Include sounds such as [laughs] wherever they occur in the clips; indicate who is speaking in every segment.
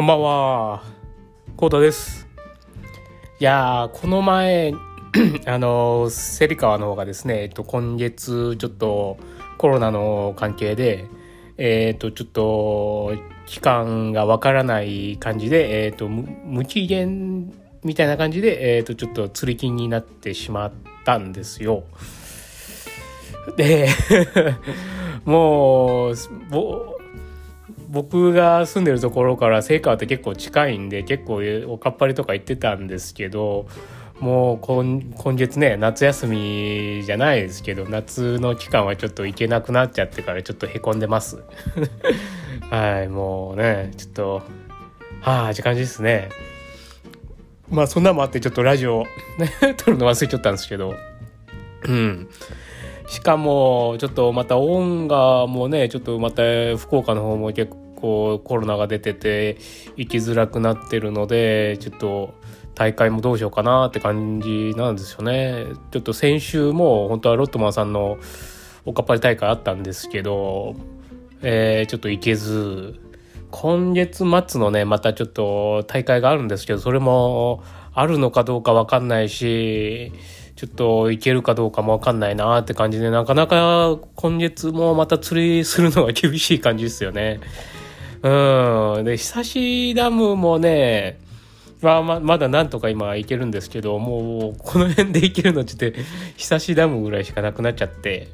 Speaker 1: こんばんは。コータです。いやー、この前、[clears throat] あの、芹川の方がですね、えっと、今月、ちょっとコロナの関係で、えっと、ちょっと、期間がわからない感じで、えっと、無期限みたいな感じで、えっと、ちょっと釣り金になってしまったんですよ。で、[laughs] もう、僕が住んでるところから聖川って結構近いんで結構おかっぱりとか行ってたんですけどもう今今月ね夏休みじゃないですけど夏の期間はちょっと行けなくなっちゃってからちょっとへこんでます。[laughs] はいもうねちょっとはあって感じですね。まあそんなもあってちょっとラジオね [laughs] 撮るの忘れちゃったんですけど。うんしかも、ちょっとまた音がもね、ちょっとまた福岡の方も結構コロナが出てて行きづらくなってるので、ちょっと大会もどうしようかなって感じなんですよね。ちょっと先週も本当はロットマンさんのおかっぱり大会あったんですけど、えー、ちょっと行けず、今月末のね、またちょっと大会があるんですけど、それもあるのかどうかわかんないし、ちょっと行けるかどうかもわかんないなって感じで、なかなか今月もまた釣りするのが厳しい感じですよね。うん。で、久しダムもね、まあ、ままだなんとか今行けるんですけど、もうこの辺で行けるのって久しダムぐらいしかなくなっちゃって、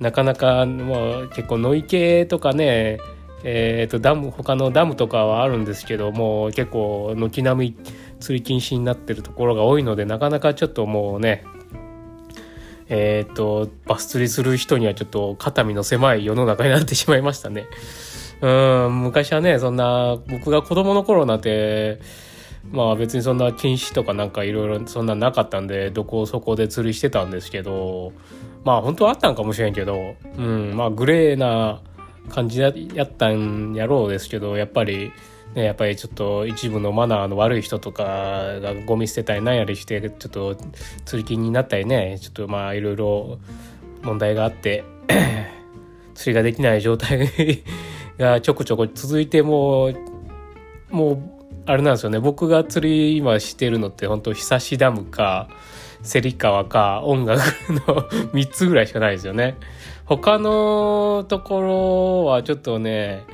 Speaker 1: なかなか、まあ結構野池とかね、えっ、とダム、他のダムとかはあるんですけど、もう結構軒並み釣り禁止になってるところが多いので、なかなかちょっともうね、えっ、と、バス釣りする人にはちょっと肩身の狭い世の中になってしまいましたね。うん、昔はね、そんな、僕が子供の頃なんて、まあ別にそんな禁止とかなんかいろいろそんななかったんで、どこそこで釣りしてたんですけど、まあ本当はあったんかもしれんけど、うん、まあグレーな感じやったんやろうですけど、やっぱり、ね、やっぱりちょっと一部のマナーの悪い人とかがゴミ捨てたりなんやりしてちょっと釣り金になったりねちょっとまあいろいろ問題があって [clears throat] 釣りができない状態 [laughs] がちょこちょこ続いてもうもうあれなんですよね。僕が釣り今してるのって本当久しダムか芹川か音楽の [laughs] 3つぐらいしかないですよね。他のところはちょっとね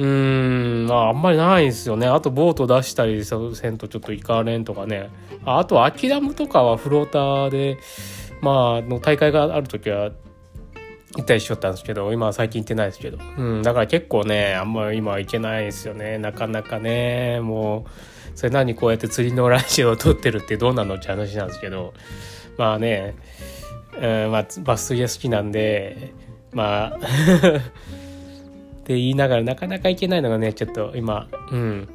Speaker 1: うーん、まあ、あんまりないですよね。あと、ボート出したりせんとちょっと行かれんとかね。ああと、秋ダムとかはフローターで、まあ、の大会がある時は行ったりしよったんですけど、今は最近行ってないですけど。うん、だから結構ね、あんまり今は行けないですよね。なかなかね、もう、それ何こうやって釣りのラジオを撮ってるってどうなのって話なんですけど、まあね、うん、まあ、バス釣りが好きなんで、まあ、って言いながらなかなか行けないのがねちょっと今うん。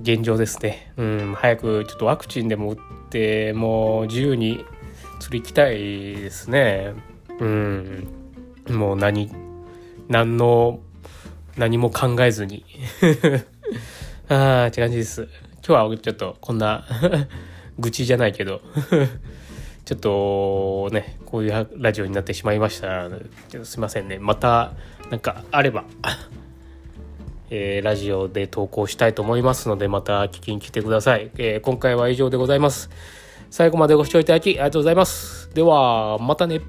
Speaker 1: 現状ですね。うん。早くちょっとワクチンでも打ってもう自由に釣り行きたいですね。うん。もう何何の何も考えずに。[laughs] ああって感じです。今日はちょっとこんな [laughs] 愚痴じゃないけど。[laughs] ちょっとね、こういうラジオになってしまいました。すいませんね。また、なんかあれば、[laughs] えー、ラジオで投稿したいと思いますので、また聞きに来てください。えー、今回は以上でございます。最後までご視聴いただきありがとうございます。では、またね。